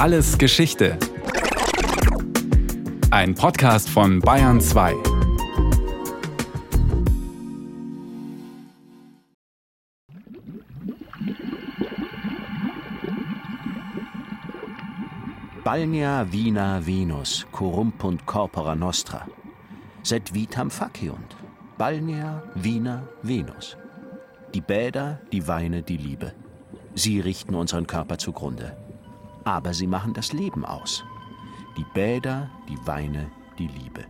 Alles Geschichte. Ein Podcast von Bayern 2. Balnea vina Venus, corrumpunt corpora nostra. Sed vitam faciunt. Balnea vina Venus. Die Bäder, die Weine, die Liebe. Sie richten unseren Körper zugrunde. Aber sie machen das Leben aus. Die Bäder, die Weine, die Liebe.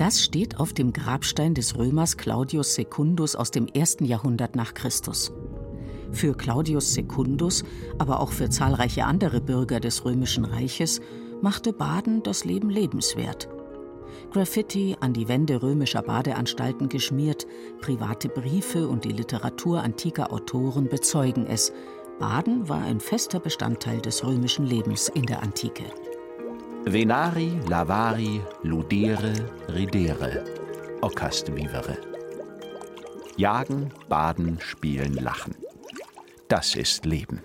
Das steht auf dem Grabstein des Römers Claudius Secundus aus dem ersten Jahrhundert nach Christus. Für Claudius Secundus, aber auch für zahlreiche andere Bürger des römischen Reiches, machte Baden das Leben lebenswert. Graffiti an die Wände römischer Badeanstalten geschmiert, private Briefe und die Literatur antiker Autoren bezeugen es. Baden war ein fester Bestandteil des römischen Lebens in der Antike. Venari, lavari, ludere, ridere, occast vivere. Jagen, baden, spielen, lachen. Das ist Leben.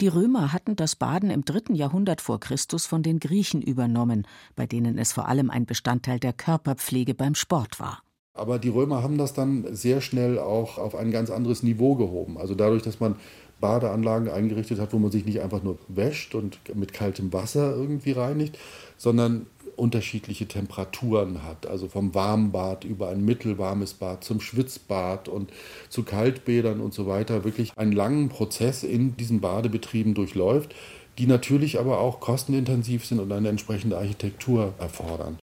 Die Römer hatten das Baden im dritten Jahrhundert vor Christus von den Griechen übernommen, bei denen es vor allem ein Bestandteil der Körperpflege beim Sport war. Aber die Römer haben das dann sehr schnell auch auf ein ganz anderes Niveau gehoben. Also dadurch, dass man Badeanlagen eingerichtet hat, wo man sich nicht einfach nur wäscht und mit kaltem Wasser irgendwie reinigt, sondern unterschiedliche Temperaturen hat. Also vom Warmbad über ein mittelwarmes Bad zum Schwitzbad und zu Kaltbädern und so weiter. Wirklich einen langen Prozess in diesen Badebetrieben durchläuft, die natürlich aber auch kostenintensiv sind und eine entsprechende Architektur erfordern.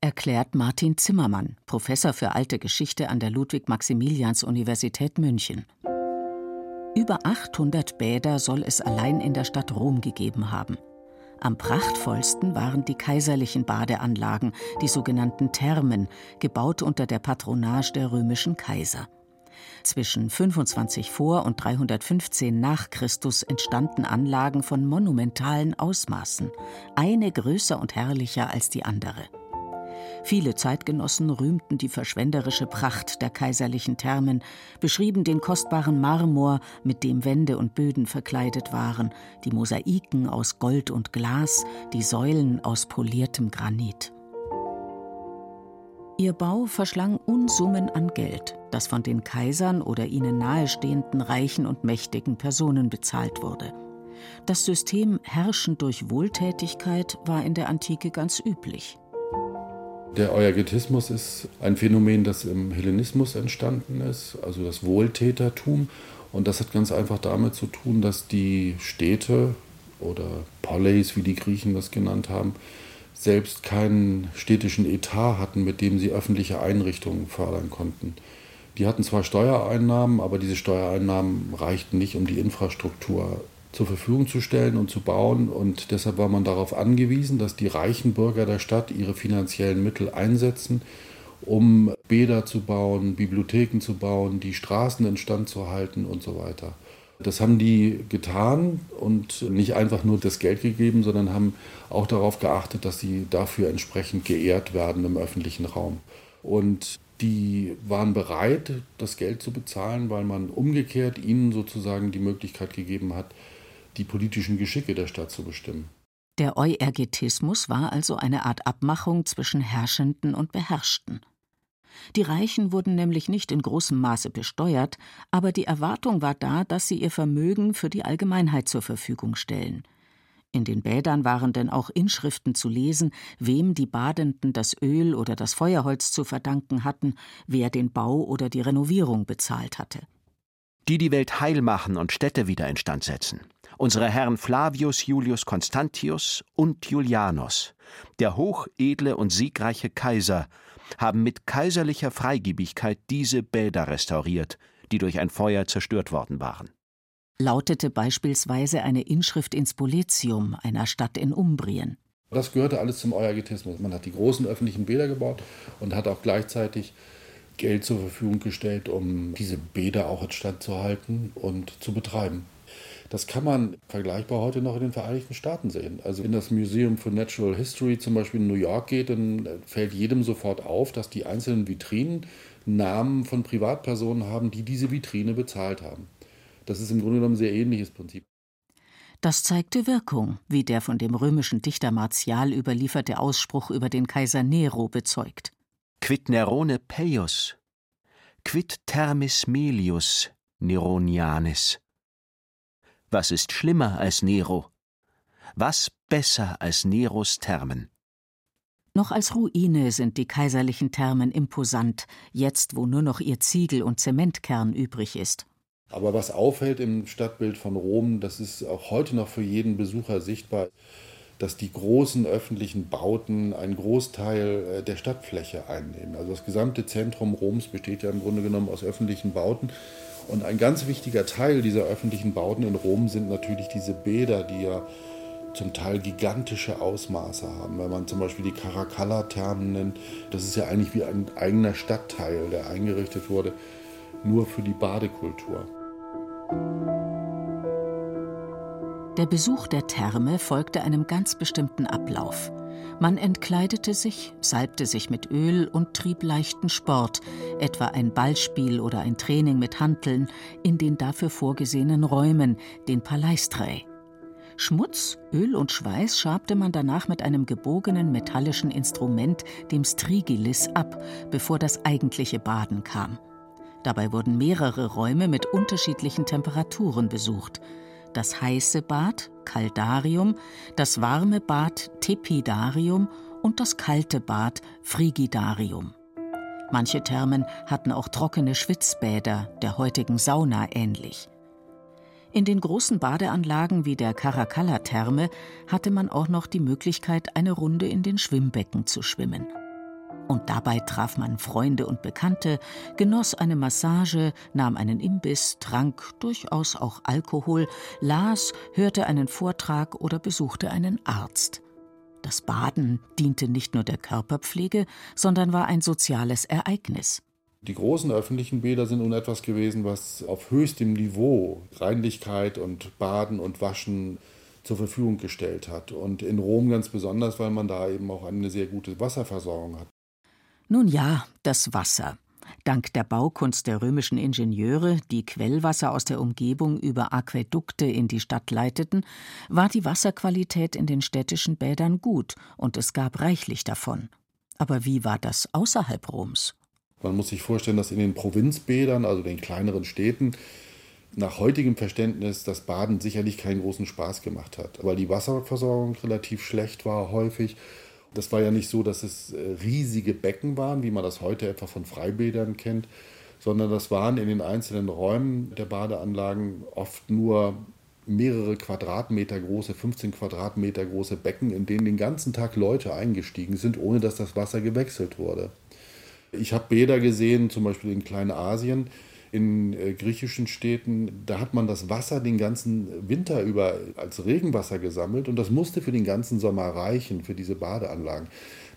Erklärt Martin Zimmermann, Professor für alte Geschichte an der Ludwig-Maximilians-Universität München. Über 800 Bäder soll es allein in der Stadt Rom gegeben haben. Am prachtvollsten waren die kaiserlichen Badeanlagen, die sogenannten Thermen, gebaut unter der Patronage der römischen Kaiser. Zwischen 25 vor und 315 nach Christus entstanden Anlagen von monumentalen Ausmaßen, eine größer und herrlicher als die andere. Viele Zeitgenossen rühmten die verschwenderische Pracht der kaiserlichen Thermen, beschrieben den kostbaren Marmor, mit dem Wände und Böden verkleidet waren, die Mosaiken aus Gold und Glas, die Säulen aus poliertem Granit. Ihr Bau verschlang Unsummen an Geld, das von den Kaisern oder ihnen nahestehenden reichen und mächtigen Personen bezahlt wurde. Das System Herrschen durch Wohltätigkeit war in der Antike ganz üblich. Der Euergetismus ist ein Phänomen, das im Hellenismus entstanden ist, also das Wohltätertum. Und das hat ganz einfach damit zu tun, dass die Städte oder Poleis, wie die Griechen das genannt haben, selbst keinen städtischen Etat hatten, mit dem sie öffentliche Einrichtungen fördern konnten. Die hatten zwar Steuereinnahmen, aber diese Steuereinnahmen reichten nicht, um die Infrastruktur zur Verfügung zu stellen und zu bauen. Und deshalb war man darauf angewiesen, dass die reichen Bürger der Stadt ihre finanziellen Mittel einsetzen, um Bäder zu bauen, Bibliotheken zu bauen, die Straßen instand zu halten und so weiter. Das haben die getan und nicht einfach nur das Geld gegeben, sondern haben auch darauf geachtet, dass sie dafür entsprechend geehrt werden im öffentlichen Raum. Und die waren bereit, das Geld zu bezahlen, weil man umgekehrt ihnen sozusagen die Möglichkeit gegeben hat, die politischen Geschicke der Stadt zu bestimmen. Der Euergetismus war also eine Art Abmachung zwischen Herrschenden und Beherrschten. Die Reichen wurden nämlich nicht in großem Maße besteuert, aber die Erwartung war da, dass sie ihr Vermögen für die Allgemeinheit zur Verfügung stellen. In den Bädern waren denn auch Inschriften zu lesen, wem die Badenden das Öl oder das Feuerholz zu verdanken hatten, wer den Bau oder die Renovierung bezahlt hatte. Die die Welt heil machen und Städte wieder instand setzen unsere Herren Flavius Julius Constantius und Julianus, der hochedle und siegreiche Kaiser, haben mit kaiserlicher Freigebigkeit diese Bäder restauriert, die durch ein Feuer zerstört worden waren. Lautete beispielsweise eine Inschrift in Spoletium, einer Stadt in Umbrien. Das gehörte alles zum Euergetismus. Man hat die großen öffentlichen Bäder gebaut und hat auch gleichzeitig Geld zur Verfügung gestellt, um diese Bäder auch instand zu halten und zu betreiben. Das kann man vergleichbar heute noch in den Vereinigten Staaten sehen. Also in das Museum for Natural History zum Beispiel in New York geht, dann fällt jedem sofort auf, dass die einzelnen Vitrinen Namen von Privatpersonen haben, die diese Vitrine bezahlt haben. Das ist im Grunde genommen ein sehr ähnliches Prinzip. Das zeigte Wirkung, wie der von dem römischen Dichter Martial überlieferte Ausspruch über den Kaiser Nero bezeugt. Quid Nerone peius, quid termis melius Neronianis. Was ist schlimmer als Nero? Was besser als Neros Thermen? Noch als Ruine sind die kaiserlichen Thermen imposant, jetzt wo nur noch ihr Ziegel- und Zementkern übrig ist. Aber was auffällt im Stadtbild von Rom, das ist auch heute noch für jeden Besucher sichtbar, dass die großen öffentlichen Bauten einen Großteil äh, der Stadtfläche einnehmen. Also das gesamte Zentrum Roms besteht ja im Grunde genommen aus öffentlichen Bauten. Und ein ganz wichtiger Teil dieser öffentlichen Bauten in Rom sind natürlich diese Bäder, die ja zum Teil gigantische Ausmaße haben. Wenn man zum Beispiel die Caracalla-Thermen nennt, das ist ja eigentlich wie ein eigener Stadtteil, der eingerichtet wurde, nur für die Badekultur. Der Besuch der Therme folgte einem ganz bestimmten Ablauf. Man entkleidete sich, salbte sich mit Öl und trieb leichten Sport, etwa ein Ballspiel oder ein Training mit Hanteln, in den dafür vorgesehenen Räumen, den Paleistrei. Schmutz, Öl und Schweiß schabte man danach mit einem gebogenen metallischen Instrument, dem Strigilis, ab, bevor das eigentliche Baden kam. Dabei wurden mehrere Räume mit unterschiedlichen Temperaturen besucht. Das heiße Bad, Caldarium, das warme Bad, Tepidarium und das kalte Bad, Frigidarium. Manche Thermen hatten auch trockene Schwitzbäder, der heutigen Sauna ähnlich. In den großen Badeanlagen wie der Caracalla-Therme hatte man auch noch die Möglichkeit, eine Runde in den Schwimmbecken zu schwimmen. Und dabei traf man Freunde und Bekannte, genoss eine Massage, nahm einen Imbiss, trank durchaus auch Alkohol, las, hörte einen Vortrag oder besuchte einen Arzt. Das Baden diente nicht nur der Körperpflege, sondern war ein soziales Ereignis. Die großen öffentlichen Bäder sind nun etwas gewesen, was auf höchstem Niveau Reinlichkeit und Baden und Waschen zur Verfügung gestellt hat. Und in Rom ganz besonders, weil man da eben auch eine sehr gute Wasserversorgung hat. Nun ja, das Wasser. Dank der Baukunst der römischen Ingenieure, die Quellwasser aus der Umgebung über Aquädukte in die Stadt leiteten, war die Wasserqualität in den städtischen Bädern gut und es gab reichlich davon. Aber wie war das außerhalb Roms? Man muss sich vorstellen, dass in den Provinzbädern, also den kleineren Städten, nach heutigem Verständnis das Baden sicherlich keinen großen Spaß gemacht hat, weil die Wasserversorgung relativ schlecht war häufig. Das war ja nicht so, dass es äh, riesige Becken waren, wie man das heute etwa von Freibädern kennt, sondern das waren in den einzelnen Räumen der Badeanlagen oft nur mehrere Quadratmeter große, 15 Quadratmeter große Becken, in denen den ganzen Tag Leute eingestiegen sind, ohne dass das Wasser gewechselt wurde. Ich habe Bäder gesehen, zum Beispiel in Kleinasien, in äh, griechischen Städten, da hat man das Wasser den ganzen Winter über als Regenwasser gesammelt und das musste für den ganzen Sommer reichen, für diese Badeanlagen.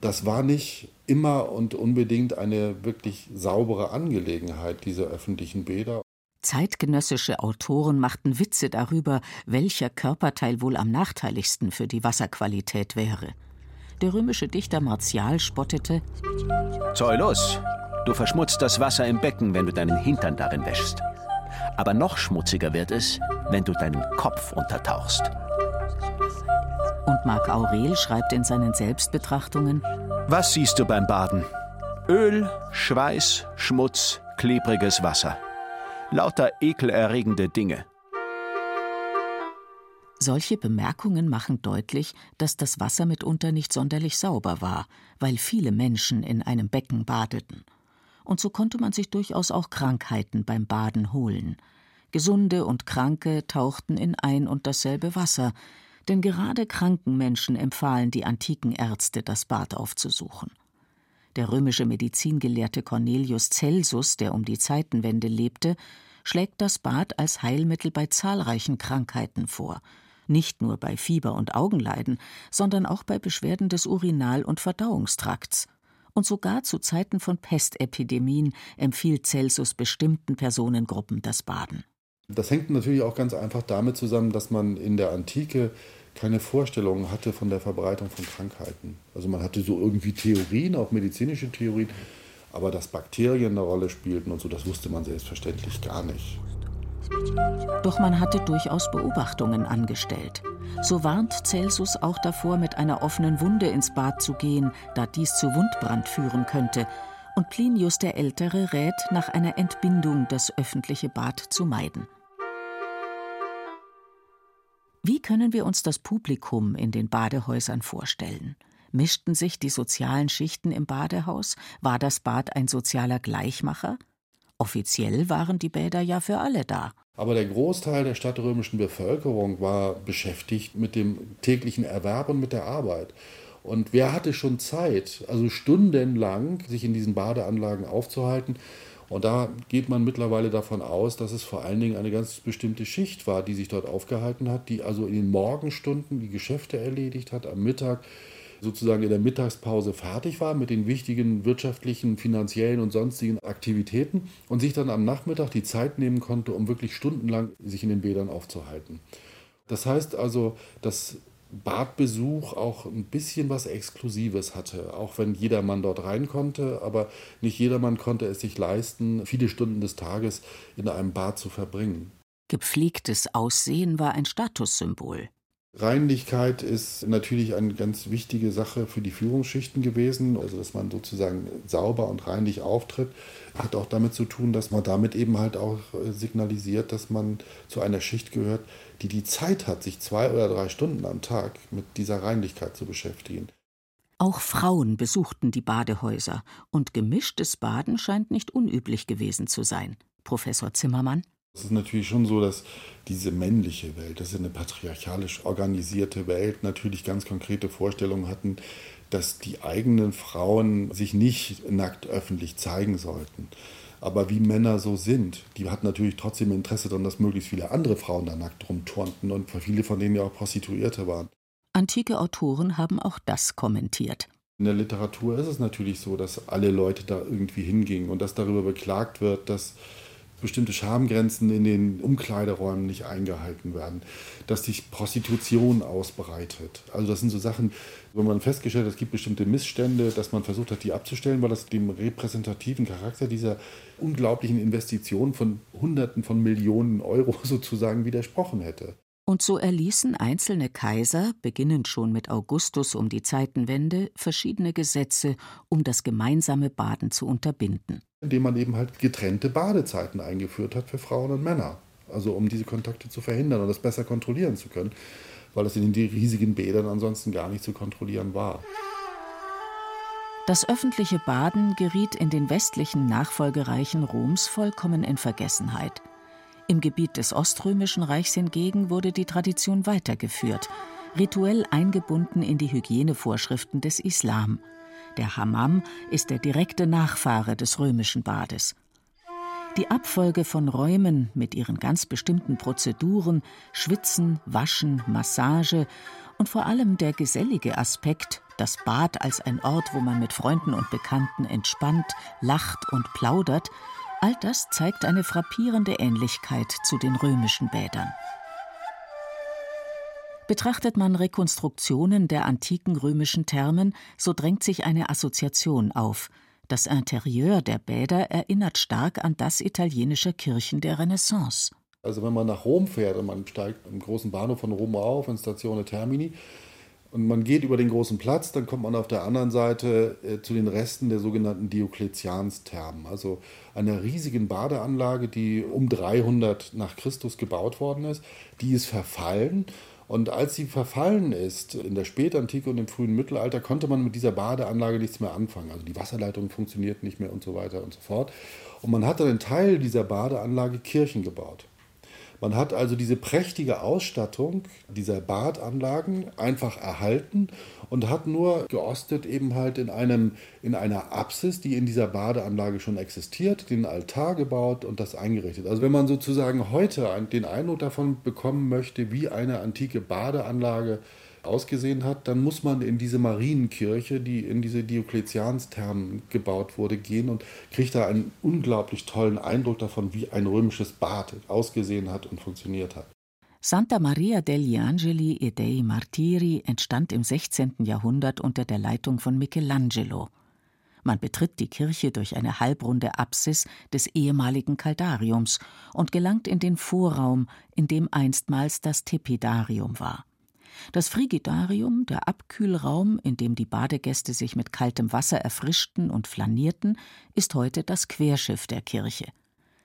Das war nicht immer und unbedingt eine wirklich saubere Angelegenheit, diese öffentlichen Bäder. Zeitgenössische Autoren machten Witze darüber, welcher Körperteil wohl am nachteiligsten für die Wasserqualität wäre. Der römische Dichter Martial spottete: Zoilus, du verschmutzt das Wasser im Becken, wenn du deinen Hintern darin wäschst. Aber noch schmutziger wird es, wenn du deinen Kopf untertauchst. Und Marc Aurel schreibt in seinen Selbstbetrachtungen: Was siehst du beim Baden? Öl, Schweiß, Schmutz, klebriges Wasser. Lauter ekelerregende Dinge. Solche Bemerkungen machen deutlich, dass das Wasser mitunter nicht sonderlich sauber war, weil viele Menschen in einem Becken badeten. Und so konnte man sich durchaus auch Krankheiten beim Baden holen. Gesunde und Kranke tauchten in ein und dasselbe Wasser, denn gerade kranken Menschen empfahlen die antiken Ärzte, das Bad aufzusuchen. Der römische Medizingelehrte Cornelius Celsus, der um die Zeitenwende lebte, schlägt das Bad als Heilmittel bei zahlreichen Krankheiten vor, nicht nur bei Fieber und Augenleiden, sondern auch bei Beschwerden des Urinal- und Verdauungstrakts. Und sogar zu Zeiten von Pestepidemien empfiehlt Celsus bestimmten Personengruppen das Baden. Das hängt natürlich auch ganz einfach damit zusammen, dass man in der Antike keine Vorstellungen hatte von der Verbreitung von Krankheiten. Also man hatte so irgendwie Theorien, auch medizinische Theorien, Aber dass Bakterien eine Rolle spielten und so, das wusste man selbstverständlich gar nicht. Doch man hatte durchaus Beobachtungen angestellt. So warnt Celsus auch davor, mit einer offenen Wunde ins Bad zu gehen, da dies zu Wundbrand führen könnte. Und Plinius der Ältere rät, nach einer Entbindung das öffentliche Bad zu meiden. Wie können wir uns das Publikum in den Badehäusern vorstellen? Mischten sich die sozialen Schichten im Badehaus? War das Bad ein sozialer Gleichmacher? Offiziell waren die Bäder ja für alle da. Aber der Großteil der stadtrömischen Bevölkerung war beschäftigt mit dem täglichen Erwerb und mit der Arbeit. Und wer hatte schon Zeit, also stundenlang, sich in diesen Badeanlagen aufzuhalten? Und da geht man mittlerweile davon aus, dass es vor allen Dingen eine ganz bestimmte Schicht war, die sich dort aufgehalten hat, die also in den Morgenstunden die Geschäfte erledigt hat, am Mittag sozusagen in der Mittagspause fertig war mit den wichtigen wirtschaftlichen, finanziellen und sonstigen Aktivitäten und sich dann am Nachmittag die Zeit nehmen konnte, um wirklich stundenlang sich in den Bädern aufzuhalten. Das heißt also, dass Badbesuch auch ein bisschen was Exklusives hatte, auch wenn jedermann dort rein konnte, aber nicht jedermann konnte es sich leisten, viele Stunden des Tages in einem Bad zu verbringen. Gepflegtes Aussehen war ein Statussymbol. Reinlichkeit ist natürlich eine ganz wichtige Sache für die Führungsschichten gewesen. Also, dass man sozusagen sauber und reinlich auftritt, hat auch damit zu tun, dass man damit eben halt auch signalisiert, dass man zu einer Schicht gehört, die die Zeit hat, sich zwei oder drei Stunden am Tag mit dieser Reinlichkeit zu beschäftigen. Auch Frauen besuchten die Badehäuser und gemischtes Baden scheint nicht unüblich gewesen zu sein. Professor Zimmermann. Es ist natürlich schon so, dass diese männliche Welt, das ist eine patriarchalisch organisierte Welt, natürlich ganz konkrete Vorstellungen hatten, dass die eigenen Frauen sich nicht nackt öffentlich zeigen sollten. Aber wie Männer so sind, die hatten natürlich trotzdem Interesse daran, dass möglichst viele andere Frauen da nackt rumturnten und viele von denen ja auch Prostituierte waren. Antike Autoren haben auch das kommentiert. In der Literatur ist es natürlich so, dass alle Leute da irgendwie hingingen und dass darüber beklagt wird, dass bestimmte Schamgrenzen in den Umkleideräumen nicht eingehalten werden, dass sich Prostitution ausbreitet. Also das sind so Sachen, wenn man festgestellt hat, es gibt bestimmte Missstände, dass man versucht hat, die abzustellen, weil das dem repräsentativen Charakter dieser unglaublichen Investition von Hunderten von Millionen Euro sozusagen widersprochen hätte. Und so erließen einzelne Kaiser, beginnend schon mit Augustus um die Zeitenwende, verschiedene Gesetze, um das gemeinsame Baden zu unterbinden indem man eben halt getrennte Badezeiten eingeführt hat für Frauen und Männer. Also um diese Kontakte zu verhindern und das besser kontrollieren zu können, weil es in den riesigen Bädern ansonsten gar nicht zu kontrollieren war. Das öffentliche Baden geriet in den westlichen Nachfolgereichen Roms vollkommen in Vergessenheit. Im Gebiet des Oströmischen Reichs hingegen wurde die Tradition weitergeführt, rituell eingebunden in die Hygienevorschriften des Islam – der Hammam ist der direkte Nachfahre des römischen Bades. Die Abfolge von Räumen mit ihren ganz bestimmten Prozeduren, Schwitzen, Waschen, Massage und vor allem der gesellige Aspekt, das Bad als ein Ort, wo man mit Freunden und Bekannten entspannt, lacht und plaudert, all das zeigt eine frappierende Ähnlichkeit zu den römischen Bädern. Betrachtet man Rekonstruktionen der antiken römischen Thermen, so drängt sich eine Assoziation auf. Das Interieur der Bäder erinnert stark an das italienischer Kirchen der Renaissance. Also wenn man nach Rom fährt und man steigt im großen Bahnhof von Rom auf, in Statione Termini, und man geht über den großen Platz, dann kommt man auf der anderen Seite äh, zu den Resten der sogenannten Diokletiansthermen, also einer riesigen Badeanlage, die um 300 nach Christus gebaut worden ist. Die ist verfallen und als sie verfallen ist, in der Spätantike und im frühen Mittelalter, konnte man mit dieser Badeanlage nichts mehr anfangen. Also die Wasserleitung funktioniert nicht mehr und so weiter und so fort. Und man hat dann einen Teil dieser Badeanlage Kirchen gebaut. Man hat also diese prächtige Ausstattung dieser Badanlagen einfach erhalten und hat nur geostet eben halt in, einem, in einer Apsis, die in dieser Badeanlage schon existiert, den Altar gebaut und das eingerichtet. Also wenn man sozusagen heute den Eindruck davon bekommen möchte, wie eine antike Badeanlage ausgesehen hat, dann muss man in diese Marienkirche, die in diese Diokletiansthermen gebaut wurde, gehen und kriegt da einen unglaublich tollen Eindruck davon, wie ein römisches Bad ausgesehen hat und funktioniert hat. Santa Maria degli Angeli e dei Martiri entstand im 16. Jahrhundert unter der Leitung von Michelangelo. Man betritt die Kirche durch eine halbrunde Apsis des ehemaligen Kaldariums und gelangt in den Vorraum, in dem einstmals das Tepidarium war. Das Frigidarium, der Abkühlraum, in dem die Badegäste sich mit kaltem Wasser erfrischten und flanierten, ist heute das Querschiff der Kirche.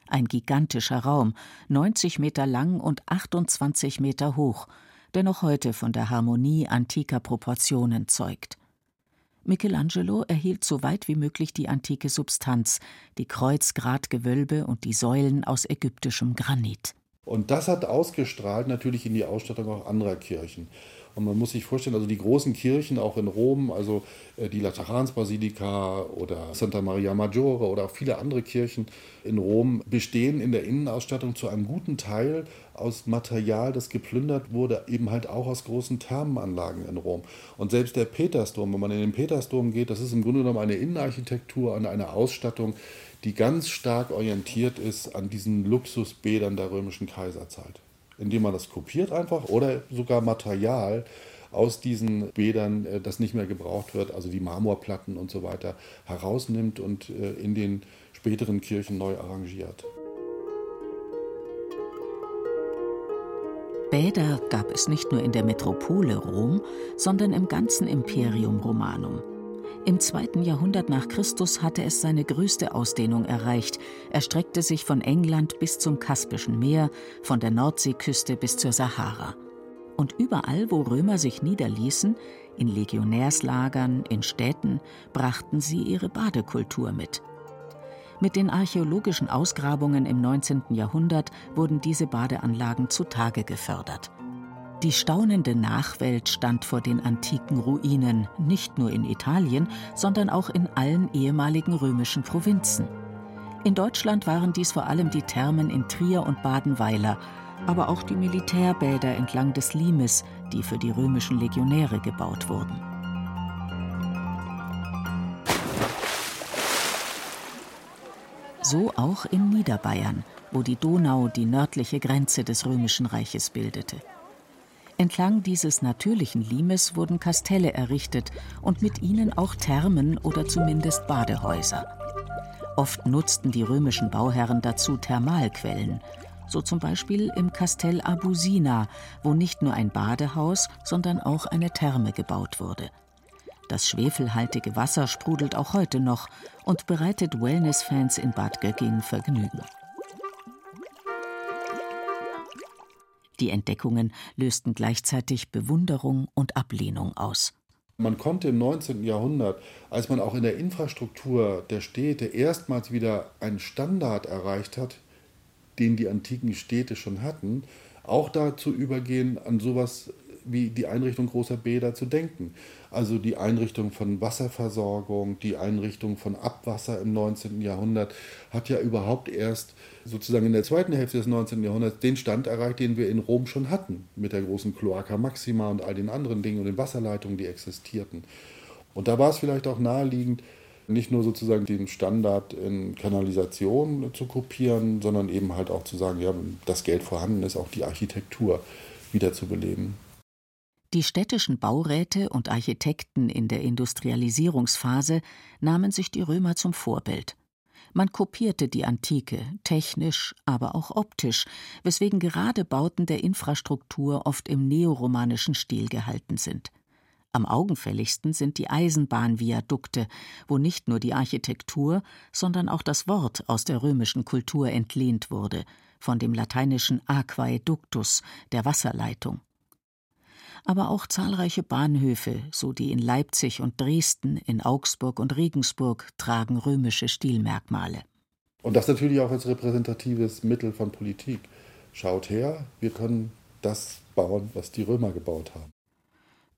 Ein gigantischer Raum, 90 Meter lang und 28 Meter hoch, der noch heute von der Harmonie antiker Proportionen zeugt. Michelangelo erhielt so weit wie möglich die antike Substanz, die Kreuzgratgewölbe und die Säulen aus ägyptischem Granit. Und das hat ausgestrahlt natürlich in die Ausstattung auch anderer Kirchen. Und man muss sich vorstellen, also die großen Kirchen auch in Rom, also äh, die Lateransbasilika oder Santa Maria Maggiore oder auch viele andere Kirchen in Rom bestehen in der Innenausstattung zu einem guten Teil aus Material, das geplündert wurde, eben halt auch aus großen Thermenanlagen in Rom. Und selbst der Petersdom, wenn man in den Petersdom geht, das ist im Grunde genommen eine Innenarchitektur, eine Ausstattung, die ganz stark orientiert ist an diesen Luxusbädern der römischen Kaiserzeit indem man das kopiert einfach oder sogar Material aus diesen Bädern, äh, das nicht mehr gebraucht wird, also die Marmorplatten und so weiter, herausnimmt und äh, in den späteren Kirchen neu arrangiert. Bäder gab es nicht nur in der Metropole Rom, sondern im ganzen Imperium Romanum. Im zweiten Jahrhundert nach Christus hatte es seine größte Ausdehnung erreicht, erstreckte sich von England bis zum Kaspischen Meer, von der Nordseeküste bis zur Sahara. Und überall, wo Römer sich niederließen, in Legionärslagern, in Städten, brachten sie ihre Badekultur mit. Mit den archäologischen Ausgrabungen im 19. Jahrhundert wurden diese Badeanlagen zutage gefördert. Die staunende Nachwelt stand vor den antiken Ruinen, nicht nur in Italien, sondern auch in allen ehemaligen römischen Provinzen. In Deutschland waren dies vor allem die Thermen in Trier und Badenweiler, aber auch die Militärbäder entlang des Limes, die für die römischen Legionäre gebaut wurden. So auch in Niederbayern, wo die Donau die nördliche Grenze des römischen Reiches bildete. Entlang dieses natürlichen Limes wurden Kastelle errichtet und mit ihnen auch Thermen oder zumindest Badehäuser. Oft nutzten die römischen Bauherren dazu Thermalquellen, so zum Beispiel im Kastell Abusina, wo nicht nur ein Badehaus, sondern auch eine Therme gebaut wurde. Das schwefelhaltige Wasser sprudelt auch heute noch und bereitet Wellness-Fans in Bad Gögging Vergnügen. Die Entdeckungen lösten gleichzeitig Bewunderung und Ablehnung aus. Man konnte im 19. Jahrhundert, als man auch in der Infrastruktur der Städte erstmals wieder einen Standard erreicht hat, den die antiken Städte schon hatten, auch dazu übergehen, an sowas wie die Einrichtung großer Bäder zu denken. Also die Einrichtung von Wasserversorgung, die Einrichtung von Abwasser im 19. Jahrhundert hat ja überhaupt erst sozusagen in der zweiten Hälfte des 19. Jahrhunderts den Stand erreicht, den wir in Rom schon hatten, mit der großen Cloaca Maxima und all den anderen Dingen und den Wasserleitungen, die existierten. Und da war es vielleicht auch naheliegend, nicht nur sozusagen den Standard in Kanalisation zu kopieren, sondern eben halt auch zu sagen, ja, das Geld vorhanden ist, auch die Architektur wiederzubeleben. Die städtischen Bauräte und Architekten in der Industrialisierungsphase nahmen sich die Römer zum Vorbild. Man kopierte die Antike, technisch, aber auch optisch, weswegen gerade Bauten der Infrastruktur oft im neoromanischen Stil gehalten sind. Am augenfälligsten sind die Eisenbahnviadukte, wo nicht nur die Architektur, sondern auch das Wort aus der römischen Kultur entlehnt wurde, von dem lateinischen aquaeductus, der Wasserleitung aber auch zahlreiche Bahnhöfe, so die in Leipzig und Dresden, in Augsburg und Regensburg, tragen römische Stilmerkmale. Und das natürlich auch als repräsentatives Mittel von Politik. Schaut her, wir können das bauen, was die Römer gebaut haben.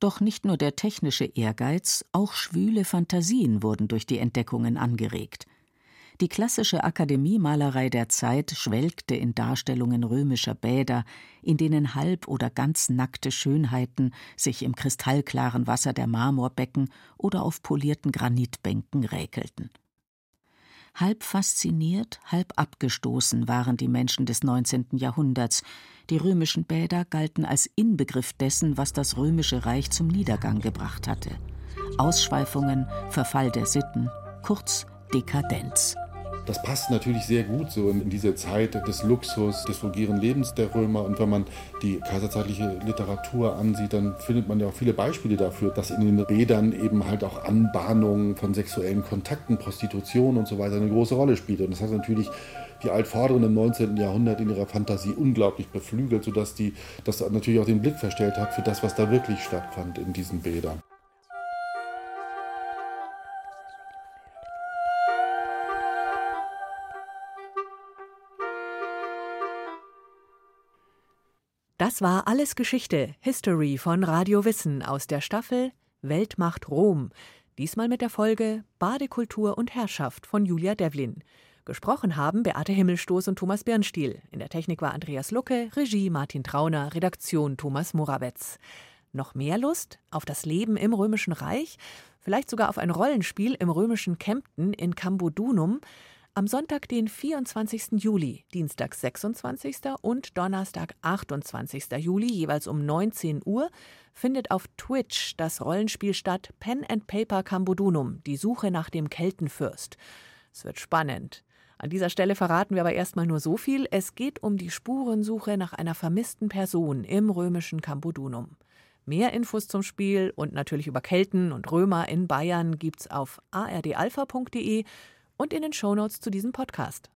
Doch nicht nur der technische Ehrgeiz, auch schwüle Fantasien wurden durch die Entdeckungen angeregt. Die klassische Akademiemalerei der Zeit schwelgte in Darstellungen römischer Bäder, in denen halb oder ganz nackte Schönheiten sich im kristallklaren Wasser der Marmorbecken oder auf polierten Granitbänken räkelten. Halb fasziniert, halb abgestoßen waren die Menschen des 19. Jahrhunderts. Die römischen Bäder galten als Inbegriff dessen, was das römische Reich zum Niedergang gebracht hatte. Ausschweifungen, Verfall der Sitten, kurz Dekadenz. Das passt natürlich sehr gut so in diese Zeit des Luxus, des vulgären Lebens der Römer. Und wenn man die kaiserzeitliche Literatur ansieht, dann findet man ja auch viele Beispiele dafür, dass in den Bädern eben halt auch Anbahnungen von sexuellen Kontakten, Prostitution und so weiter eine große Rolle spielt. Und das hat natürlich die Altvorderen im 19. Jahrhundert in ihrer Fantasie unglaublich beflügelt, sodass die das natürlich auch den Blick verstellt hat für das, was da wirklich stattfand in diesen Bädern. Das war alles Geschichte, History von Radio Wissen aus der Staffel Weltmacht Rom. Diesmal mit der Folge Badekultur und Herrschaft von Julia Devlin. Gesprochen haben Beate Himmelstoß und Thomas Birnstiel. In der Technik war Andreas Lucke, Regie Martin Trauner, Redaktion Thomas Morawetz. Noch mehr Lust auf das Leben im Römischen Reich? Vielleicht sogar auf ein Rollenspiel im römischen Kempten in Cambodunum? Am Sonntag, den 24. Juli, Dienstag 26. und Donnerstag 28. Juli, jeweils um 19 Uhr, findet auf Twitch das Rollenspiel statt Pen and Paper Cambodunum, die Suche nach dem Keltenfürst. Es wird spannend. An dieser Stelle verraten wir aber erstmal nur so viel. Es geht um die Spurensuche nach einer vermissten Person im römischen Cambodunum. Mehr Infos zum Spiel und natürlich über Kelten und Römer in Bayern gibt's auf ardalpha.de und in den Shownotes zu diesem Podcast.